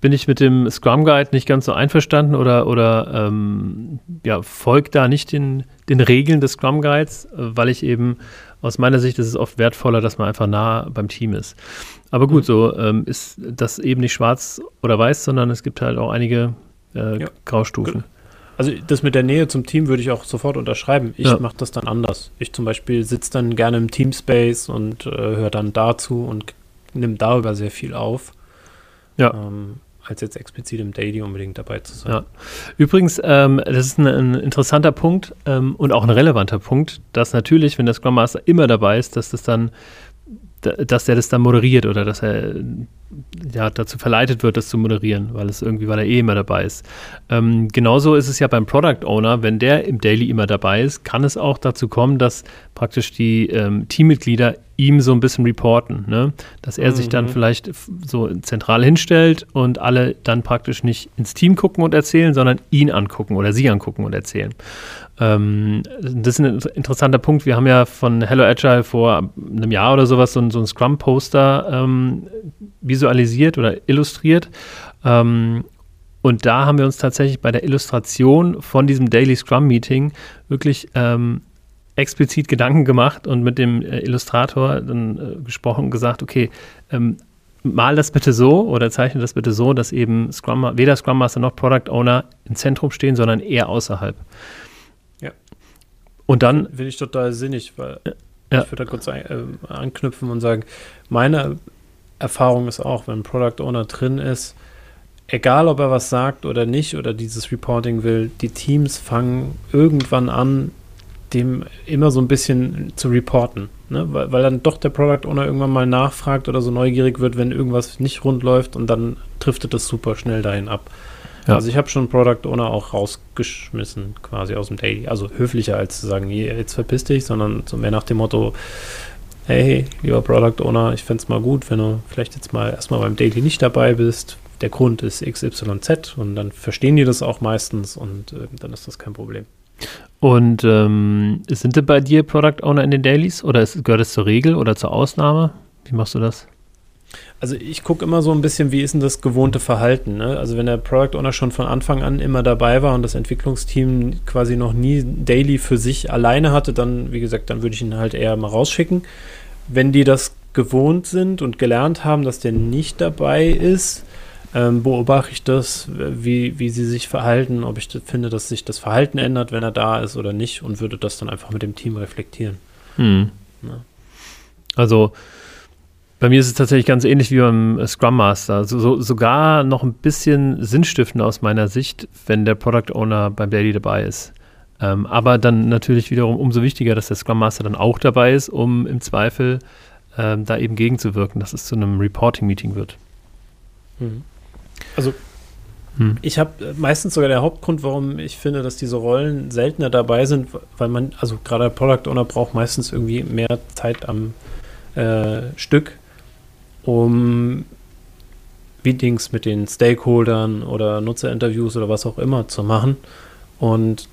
bin ich mit dem Scrum Guide nicht ganz so einverstanden oder, oder ähm, ja, folgt da nicht den, den Regeln des Scrum Guides, äh, weil ich eben aus meiner Sicht ist es oft wertvoller, dass man einfach nah beim Team ist. Aber gut, mhm. so ähm, ist das eben nicht schwarz oder weiß, sondern es gibt halt auch einige äh, ja. Graustufen. Also das mit der Nähe zum Team würde ich auch sofort unterschreiben. Ich ja. mache das dann anders. Ich zum Beispiel sitze dann gerne im Teamspace und äh, höre dann dazu und nehme darüber sehr viel auf. Ja. Ähm, als jetzt explizit im Daily unbedingt dabei zu sein. Ja. Übrigens, ähm, das ist ein, ein interessanter Punkt ähm, und auch ein relevanter Punkt, dass natürlich, wenn der Scrum Master immer dabei ist, dass das dann dass der das dann moderiert oder dass er ja, dazu verleitet wird, das zu moderieren, weil es irgendwie, weil er eh immer dabei ist. Ähm, genauso ist es ja beim Product Owner, wenn der im Daily immer dabei ist, kann es auch dazu kommen, dass praktisch die ähm, Teammitglieder ihm so ein bisschen reporten, ne? dass er mhm. sich dann mhm. vielleicht so zentral hinstellt und alle dann praktisch nicht ins Team gucken und erzählen, sondern ihn angucken oder sie angucken und erzählen. Ähm, das ist ein interessanter Punkt. Wir haben ja von Hello Agile vor einem Jahr oder sowas so ein, so ein Scrum-Poster ähm, visualisiert oder illustriert. Ähm, und da haben wir uns tatsächlich bei der Illustration von diesem Daily Scrum Meeting wirklich ähm, explizit Gedanken gemacht und mit dem äh, Illustrator dann äh, gesprochen und gesagt, okay, ähm, mal das bitte so oder zeichne das bitte so, dass eben Scrum, weder Scrum Master noch Product Owner im Zentrum stehen, sondern eher außerhalb. Und dann. Finde ich total sinnig, weil ja. ich würde da kurz ein, äh, anknüpfen und sagen, meine Erfahrung ist auch, wenn ein Product Owner drin ist, egal ob er was sagt oder nicht oder dieses Reporting will, die Teams fangen irgendwann an, dem immer so ein bisschen zu reporten. Ne? Weil, weil dann doch der Product Owner irgendwann mal nachfragt oder so neugierig wird, wenn irgendwas nicht rund läuft und dann driftet es super schnell dahin ab. Ja. Also ich habe schon Product Owner auch rausgeschmissen, quasi aus dem Daily. Also höflicher als zu sagen, jetzt verpiss dich, sondern so mehr nach dem Motto, hey, lieber Product Owner, ich fände es mal gut, wenn du vielleicht jetzt mal erstmal beim Daily nicht dabei bist. Der Grund ist XYZ und dann verstehen die das auch meistens und äh, dann ist das kein Problem. Und ähm, sind denn bei dir Product Owner in den Dailies oder ist, gehört es zur Regel oder zur Ausnahme? Wie machst du das? Also ich gucke immer so ein bisschen, wie ist denn das gewohnte Verhalten. Ne? Also wenn der Product Owner schon von Anfang an immer dabei war und das Entwicklungsteam quasi noch nie Daily für sich alleine hatte, dann, wie gesagt, dann würde ich ihn halt eher mal rausschicken. Wenn die das gewohnt sind und gelernt haben, dass der nicht dabei ist, ähm, beobachte ich das, wie, wie sie sich verhalten, ob ich finde, dass sich das Verhalten ändert, wenn er da ist oder nicht und würde das dann einfach mit dem Team reflektieren. Hm. Ja. Also bei mir ist es tatsächlich ganz ähnlich wie beim Scrum Master. So, so, sogar noch ein bisschen sinnstiftend aus meiner Sicht, wenn der Product Owner beim Daily dabei ist. Ähm, aber dann natürlich wiederum umso wichtiger, dass der Scrum Master dann auch dabei ist, um im Zweifel ähm, da eben gegenzuwirken, dass es zu einem Reporting-Meeting wird. Mhm. Also hm. ich habe äh, meistens sogar der Hauptgrund, warum ich finde, dass diese Rollen seltener dabei sind, weil man, also gerade der Product Owner braucht meistens irgendwie mehr Zeit am äh, Stück, um Meetings mit den Stakeholdern oder Nutzerinterviews oder was auch immer zu machen. Und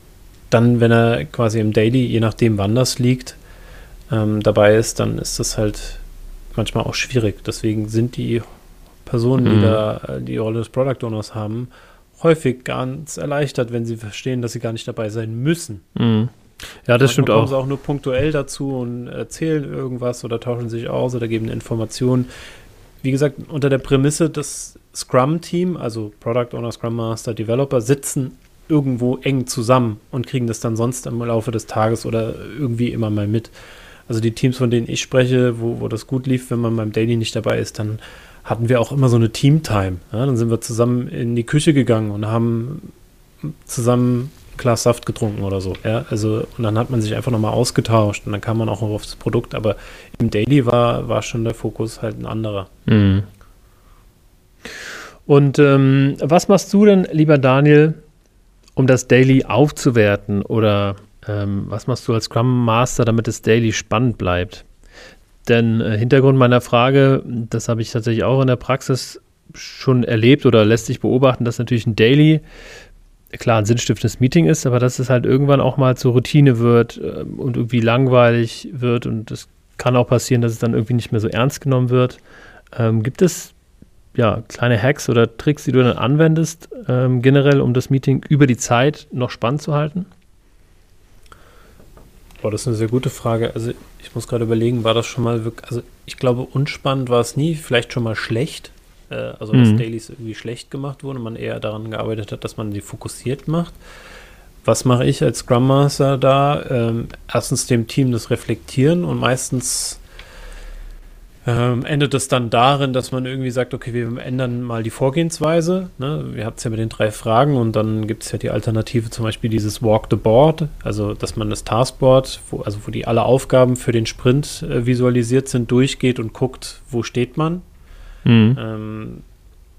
dann, wenn er quasi im Daily, je nachdem wann das liegt, ähm, dabei ist, dann ist das halt manchmal auch schwierig. Deswegen sind die Personen, die mhm. da äh, die Rolle des Product Owners haben, häufig ganz erleichtert, wenn sie verstehen, dass sie gar nicht dabei sein müssen. Mhm. Ja, das Manchmal stimmt auch. kommen sie auch nur punktuell dazu und erzählen irgendwas oder tauschen sich aus oder geben Informationen. Wie gesagt, unter der Prämisse, das Scrum-Team, also Product Owner, Scrum Master, Developer, sitzen irgendwo eng zusammen und kriegen das dann sonst im Laufe des Tages oder irgendwie immer mal mit. Also die Teams, von denen ich spreche, wo, wo das gut lief, wenn man beim Daily nicht dabei ist, dann hatten wir auch immer so eine Team-Time. Ja, dann sind wir zusammen in die Küche gegangen und haben zusammen Glas Saft getrunken oder so. Ja, also, und dann hat man sich einfach nochmal ausgetauscht und dann kam man auch auf das Produkt. Aber im Daily war, war schon der Fokus halt ein anderer. Mhm. Und ähm, was machst du denn, lieber Daniel, um das Daily aufzuwerten? Oder ähm, was machst du als Scrum Master, damit das Daily spannend bleibt? Denn äh, Hintergrund meiner Frage, das habe ich tatsächlich auch in der Praxis schon erlebt oder lässt sich beobachten, dass natürlich ein Daily klar ein sinnstiftendes Meeting ist, aber dass es halt irgendwann auch mal zur Routine wird äh, und irgendwie langweilig wird und es kann auch passieren, dass es dann irgendwie nicht mehr so ernst genommen wird. Ähm, gibt es ja kleine Hacks oder Tricks, die du dann anwendest, ähm, generell, um das Meeting über die Zeit noch spannend zu halten? Boah, das ist eine sehr gute Frage. Also ich muss gerade überlegen, war das schon mal wirklich, also ich glaube, unspannend war es nie, vielleicht schon mal schlecht. Äh, also dass mhm. Dailies irgendwie schlecht gemacht wurden und man eher daran gearbeitet hat, dass man sie fokussiert macht. Was mache ich als Scrum Master da? Ähm, erstens dem Team das Reflektieren und meistens ähm, endet es dann darin, dass man irgendwie sagt, okay, wir ändern mal die Vorgehensweise. Ne? Ihr habt es ja mit den drei Fragen und dann gibt es ja die Alternative, zum Beispiel dieses Walk the Board, also dass man das Taskboard, wo, also wo die alle Aufgaben für den Sprint äh, visualisiert sind, durchgeht und guckt, wo steht man. Mhm. Ähm,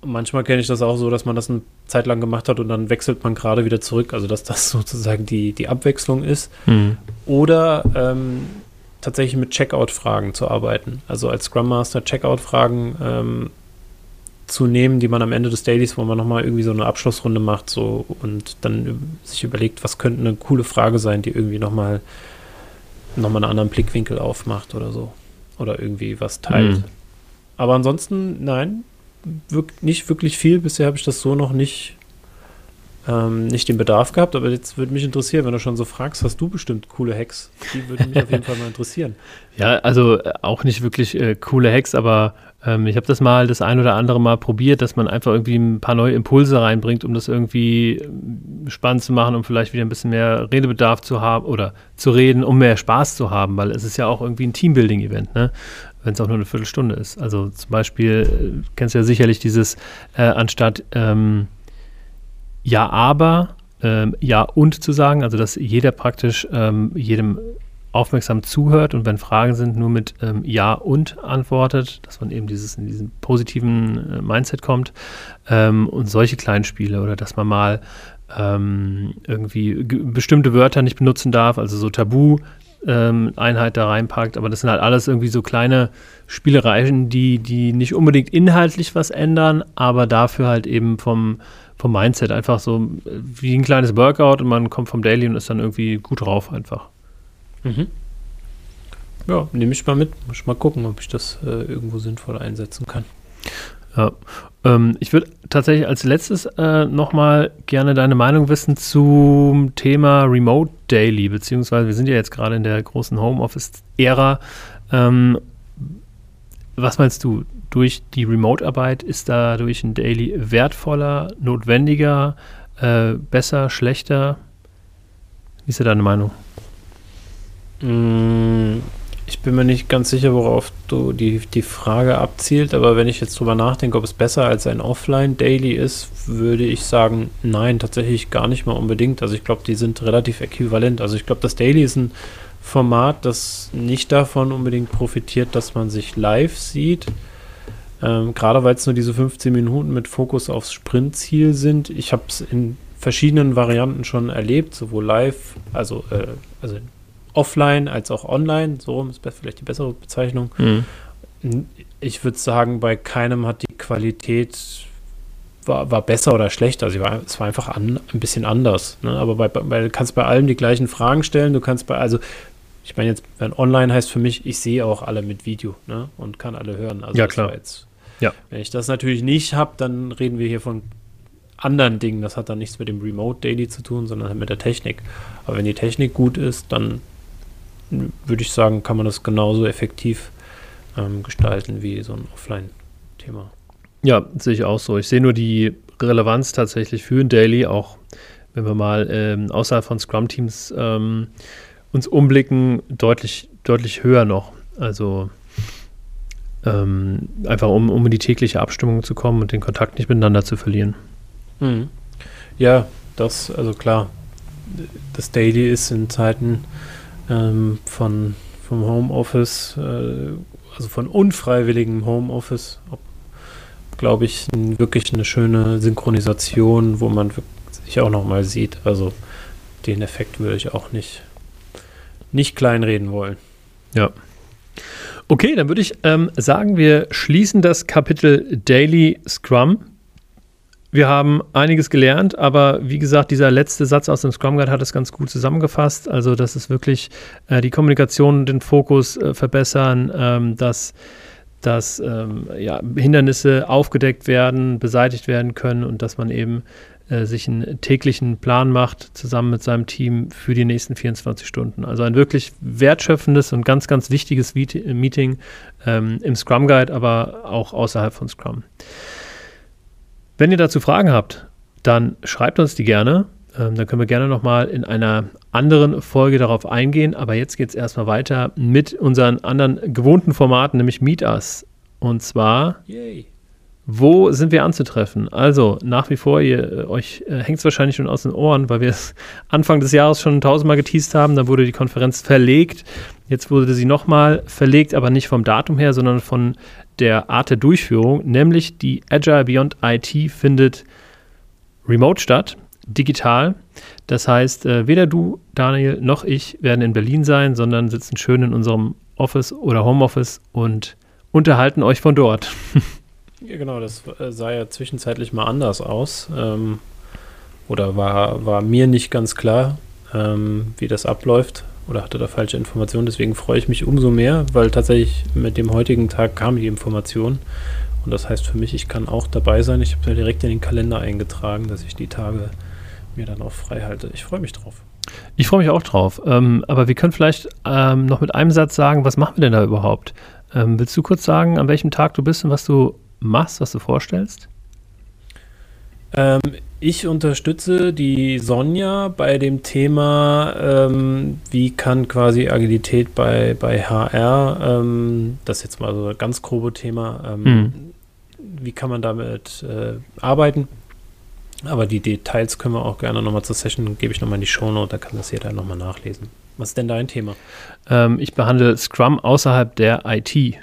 manchmal kenne ich das auch so, dass man das eine Zeit lang gemacht hat und dann wechselt man gerade wieder zurück, also dass das (laughs) sozusagen die, die Abwechslung ist. Mhm. Oder ähm, tatsächlich mit Checkout-Fragen zu arbeiten. Also als Scrum Master Checkout-Fragen ähm, zu nehmen, die man am Ende des Dailies, wo man nochmal irgendwie so eine Abschlussrunde macht so und dann sich überlegt, was könnte eine coole Frage sein, die irgendwie nochmal noch mal einen anderen Blickwinkel aufmacht oder so. Oder irgendwie was teilt. Mhm. Aber ansonsten, nein, nicht wirklich viel. Bisher habe ich das so noch nicht, ähm, nicht den Bedarf gehabt. Aber jetzt würde mich interessieren, wenn du schon so fragst, hast du bestimmt coole Hacks? Die würden mich auf jeden Fall mal interessieren. (laughs) Ja, also äh, auch nicht wirklich äh, coole Hacks, aber ähm, ich habe das mal das ein oder andere Mal probiert, dass man einfach irgendwie ein paar neue Impulse reinbringt, um das irgendwie ähm, spannend zu machen, um vielleicht wieder ein bisschen mehr Redebedarf zu haben oder zu reden, um mehr Spaß zu haben, weil es ist ja auch irgendwie ein Teambuilding-Event. Ne? Wenn es auch nur eine Viertelstunde ist. Also zum Beispiel, äh, kennst du ja sicherlich dieses, äh, anstatt ähm, ja, aber, ähm, ja und zu sagen, also dass jeder praktisch ähm, jedem aufmerksam zuhört und wenn Fragen sind, nur mit ähm, Ja und antwortet, dass man eben dieses in diesen positiven äh, Mindset kommt ähm, und solche kleinen Spiele oder dass man mal ähm, irgendwie bestimmte Wörter nicht benutzen darf, also so Tabu ähm, Einheit da reinpackt. Aber das sind halt alles irgendwie so kleine Spielereien, die, die nicht unbedingt inhaltlich was ändern, aber dafür halt eben vom, vom Mindset einfach so wie ein kleines Workout und man kommt vom Daily und ist dann irgendwie gut drauf einfach. Mhm. Ja, nehme ich mal mit. Muss ich mal gucken, ob ich das äh, irgendwo sinnvoll einsetzen kann. Ja. Ähm, ich würde tatsächlich als letztes äh, nochmal gerne deine Meinung wissen zum Thema Remote Daily, beziehungsweise wir sind ja jetzt gerade in der großen Homeoffice-Ära. Ähm, was meinst du? Durch die Remote-Arbeit ist dadurch ein Daily wertvoller, notwendiger, äh, besser, schlechter? Wie ist da deine Meinung? Mmh ich bin mir nicht ganz sicher, worauf du die, die Frage abzielt, aber wenn ich jetzt drüber nachdenke, ob es besser als ein Offline-Daily ist, würde ich sagen, nein, tatsächlich gar nicht mal unbedingt. Also ich glaube, die sind relativ äquivalent. Also ich glaube, das Daily ist ein Format, das nicht davon unbedingt profitiert, dass man sich live sieht. Ähm, gerade weil es nur diese 15 Minuten mit Fokus aufs Sprintziel sind. Ich habe es in verschiedenen Varianten schon erlebt, sowohl live, also, äh, also offline als auch online. So ist vielleicht die bessere Bezeichnung. Mhm. Ich würde sagen, bei keinem hat die Qualität war, war besser oder schlechter. Also war, es war einfach an, ein bisschen anders. Ne? Aber bei, bei, du kannst bei allem die gleichen Fragen stellen. Du kannst bei, also ich meine jetzt, wenn online heißt für mich, ich sehe auch alle mit Video ne? und kann alle hören. Also ja, klar. Jetzt, ja. Wenn ich das natürlich nicht habe, dann reden wir hier von anderen Dingen. Das hat dann nichts mit dem Remote Daily zu tun, sondern mit der Technik. Aber wenn die Technik gut ist, dann würde ich sagen, kann man das genauso effektiv ähm, gestalten wie so ein Offline-Thema. Ja, sehe ich auch so. Ich sehe nur die Relevanz tatsächlich für ein Daily, auch wenn wir mal ähm, außerhalb von Scrum-Teams ähm, uns umblicken, deutlich, deutlich höher noch. Also ähm, einfach um, um in die tägliche Abstimmung zu kommen und den Kontakt nicht miteinander zu verlieren. Mhm. Ja, das, also klar, das Daily ist in Zeiten ähm, von, vom Homeoffice, äh, also von unfreiwilligem Homeoffice, glaube ich, wirklich eine schöne Synchronisation, wo man sich auch nochmal sieht. Also den Effekt würde ich auch nicht, nicht kleinreden wollen. Ja. Okay, dann würde ich ähm, sagen, wir schließen das Kapitel Daily Scrum. Wir haben einiges gelernt, aber wie gesagt, dieser letzte Satz aus dem Scrum Guide hat es ganz gut zusammengefasst. Also, dass es wirklich äh, die Kommunikation, den Fokus äh, verbessern, ähm, dass, dass ähm, ja, Hindernisse aufgedeckt werden, beseitigt werden können und dass man eben äh, sich einen täglichen Plan macht, zusammen mit seinem Team für die nächsten 24 Stunden. Also ein wirklich wertschöpfendes und ganz, ganz wichtiges Meeting ähm, im Scrum Guide, aber auch außerhalb von Scrum. Wenn ihr dazu Fragen habt, dann schreibt uns die gerne. Ähm, dann können wir gerne nochmal in einer anderen Folge darauf eingehen. Aber jetzt geht es erstmal weiter mit unseren anderen gewohnten Formaten, nämlich Meet Us. Und zwar Yay. Wo sind wir anzutreffen? Also, nach wie vor, ihr, äh, euch äh, hängt es wahrscheinlich schon aus den Ohren, weil wir es (laughs) Anfang des Jahres schon tausendmal geteased haben. Dann wurde die Konferenz verlegt. Jetzt wurde sie nochmal verlegt, aber nicht vom Datum her, sondern von der Art der Durchführung. Nämlich die Agile Beyond IT findet remote statt, digital. Das heißt, äh, weder du, Daniel, noch ich werden in Berlin sein, sondern sitzen schön in unserem Office oder Homeoffice und unterhalten euch von dort. (laughs) Ja, genau, das äh, sah ja zwischenzeitlich mal anders aus. Ähm, oder war, war mir nicht ganz klar, ähm, wie das abläuft. Oder hatte da falsche Informationen. Deswegen freue ich mich umso mehr, weil tatsächlich mit dem heutigen Tag kam die Information. Und das heißt für mich, ich kann auch dabei sein. Ich habe ja direkt in den Kalender eingetragen, dass ich die Tage mir dann auch frei halte. Ich freue mich drauf. Ich freue mich auch drauf. Ähm, aber wir können vielleicht ähm, noch mit einem Satz sagen, was machen wir denn da überhaupt? Ähm, willst du kurz sagen, an welchem Tag du bist und was du machst, was du vorstellst? Ähm, ich unterstütze die Sonja bei dem Thema, ähm, wie kann quasi Agilität bei, bei HR, ähm, das ist jetzt mal so ein ganz grobe Thema, mhm. wie kann man damit äh, arbeiten? Aber die Details können wir auch gerne nochmal zur Session, gebe ich nochmal in die Shownote, da kann das jeder nochmal nachlesen. Was ist denn dein Thema? Ähm, ich behandle Scrum außerhalb der IT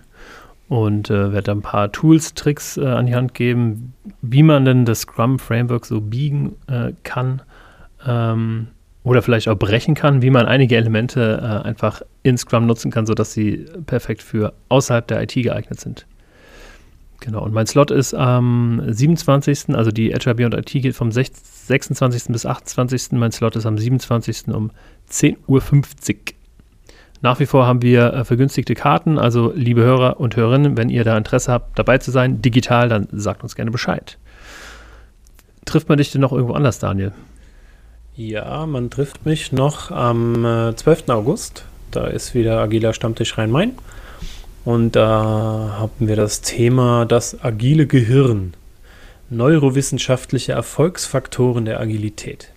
und äh, werde ein paar Tools, Tricks äh, an die Hand geben, wie man denn das Scrum-Framework so biegen äh, kann ähm, oder vielleicht auch brechen kann, wie man einige Elemente äh, einfach in Scrum nutzen kann, sodass sie perfekt für außerhalb der IT geeignet sind. Genau, und mein Slot ist am 27., also die Agile Beyond IT geht vom 26. bis 28. Mein Slot ist am 27. um 10.50 Uhr. Nach wie vor haben wir äh, vergünstigte Karten, also liebe Hörer und Hörerinnen, wenn ihr da Interesse habt, dabei zu sein, digital, dann sagt uns gerne Bescheid. Trifft man dich denn noch irgendwo anders, Daniel? Ja, man trifft mich noch am äh, 12. August. Da ist wieder Agiler Stammtisch Rhein-Main. Und da haben wir das Thema das agile Gehirn. Neurowissenschaftliche Erfolgsfaktoren der Agilität.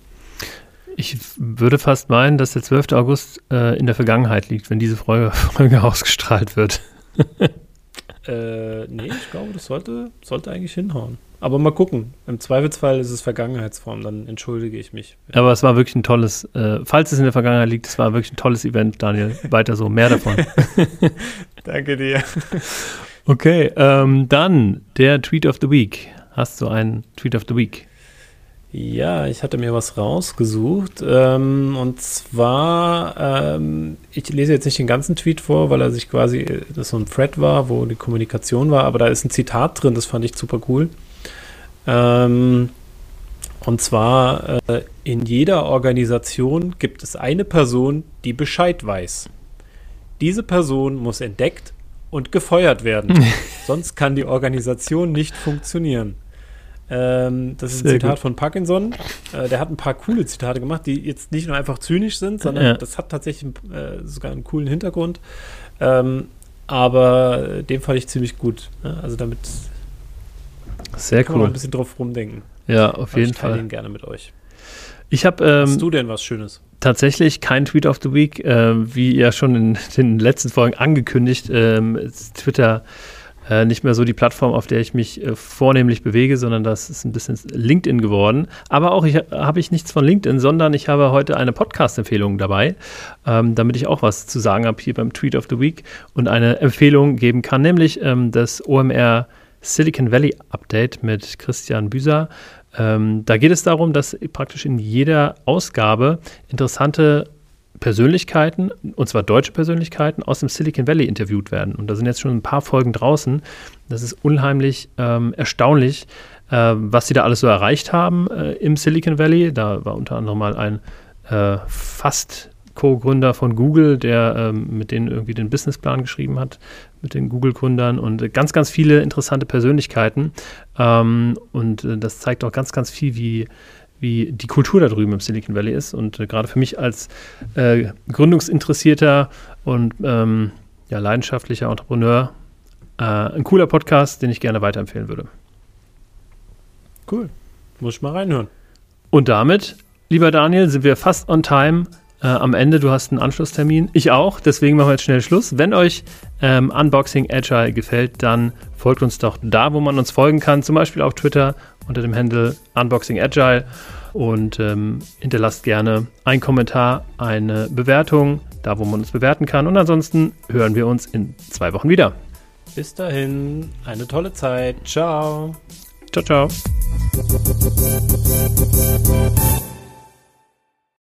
Ich würde fast meinen, dass der 12. August äh, in der Vergangenheit liegt, wenn diese Folge, (laughs) Folge ausgestrahlt wird. (laughs) äh, nee, ich glaube, das sollte, sollte eigentlich hinhauen. Aber mal gucken. Im Zweifelsfall ist es Vergangenheitsform, dann entschuldige ich mich. Aber es war wirklich ein tolles, äh, falls es in der Vergangenheit liegt, es war wirklich ein tolles Event, Daniel. Weiter so, mehr davon. (laughs) Danke dir. Okay, ähm, dann der Tweet of the Week. Hast du einen Tweet of the Week? Ja, ich hatte mir was rausgesucht. Ähm, und zwar, ähm, ich lese jetzt nicht den ganzen Tweet vor, weil er sich quasi, das so ein Thread war, wo die Kommunikation war, aber da ist ein Zitat drin, das fand ich super cool. Ähm, und zwar, äh, in jeder Organisation gibt es eine Person, die Bescheid weiß. Diese Person muss entdeckt und gefeuert werden. (laughs) Sonst kann die Organisation nicht funktionieren. Ähm, das ist ein Sehr Zitat gut. von Parkinson. Äh, der hat ein paar coole Zitate gemacht, die jetzt nicht nur einfach zynisch sind, sondern ja. das hat tatsächlich äh, sogar einen coolen Hintergrund. Ähm, aber den fand ich ziemlich gut. Ne? Also damit Sehr kann cool. man ein bisschen drauf rumdenken. Ja, auf aber jeden ich Fall. Ich den gerne mit euch. Ich habe. Ähm, Hast du denn was Schönes? Tatsächlich kein Tweet of the Week, äh, wie ja schon in den letzten Folgen angekündigt. Ähm, Twitter äh, nicht mehr so die Plattform, auf der ich mich äh, vornehmlich bewege, sondern das ist ein bisschen LinkedIn geworden. Aber auch ich, habe ich nichts von LinkedIn, sondern ich habe heute eine Podcast-Empfehlung dabei, ähm, damit ich auch was zu sagen habe hier beim Tweet of the Week und eine Empfehlung geben kann, nämlich ähm, das OMR Silicon Valley Update mit Christian Büser. Ähm, da geht es darum, dass praktisch in jeder Ausgabe interessante Persönlichkeiten, und zwar deutsche Persönlichkeiten, aus dem Silicon Valley interviewt werden. Und da sind jetzt schon ein paar Folgen draußen. Das ist unheimlich ähm, erstaunlich, äh, was sie da alles so erreicht haben äh, im Silicon Valley. Da war unter anderem mal ein äh, fast Co-Gründer von Google, der ähm, mit denen irgendwie den Businessplan geschrieben hat, mit den Google-Gründern und ganz, ganz viele interessante Persönlichkeiten. Ähm, und äh, das zeigt auch ganz, ganz viel, wie, wie die Kultur da drüben im Silicon Valley ist. Und äh, gerade für mich als äh, gründungsinteressierter und ähm, ja, leidenschaftlicher Entrepreneur äh, ein cooler Podcast, den ich gerne weiterempfehlen würde. Cool. Muss ich mal reinhören. Und damit, lieber Daniel, sind wir fast on time äh, am Ende. Du hast einen Anschlusstermin. Ich auch. Deswegen machen wir jetzt schnell Schluss. Wenn euch ähm, Unboxing Agile gefällt, dann folgt uns doch da, wo man uns folgen kann. Zum Beispiel auf Twitter unter dem Handle Unboxing Agile. Und ähm, hinterlasst gerne einen Kommentar, eine Bewertung, da wo man uns bewerten kann. Und ansonsten hören wir uns in zwei Wochen wieder. Bis dahin, eine tolle Zeit. Ciao. Ciao, ciao.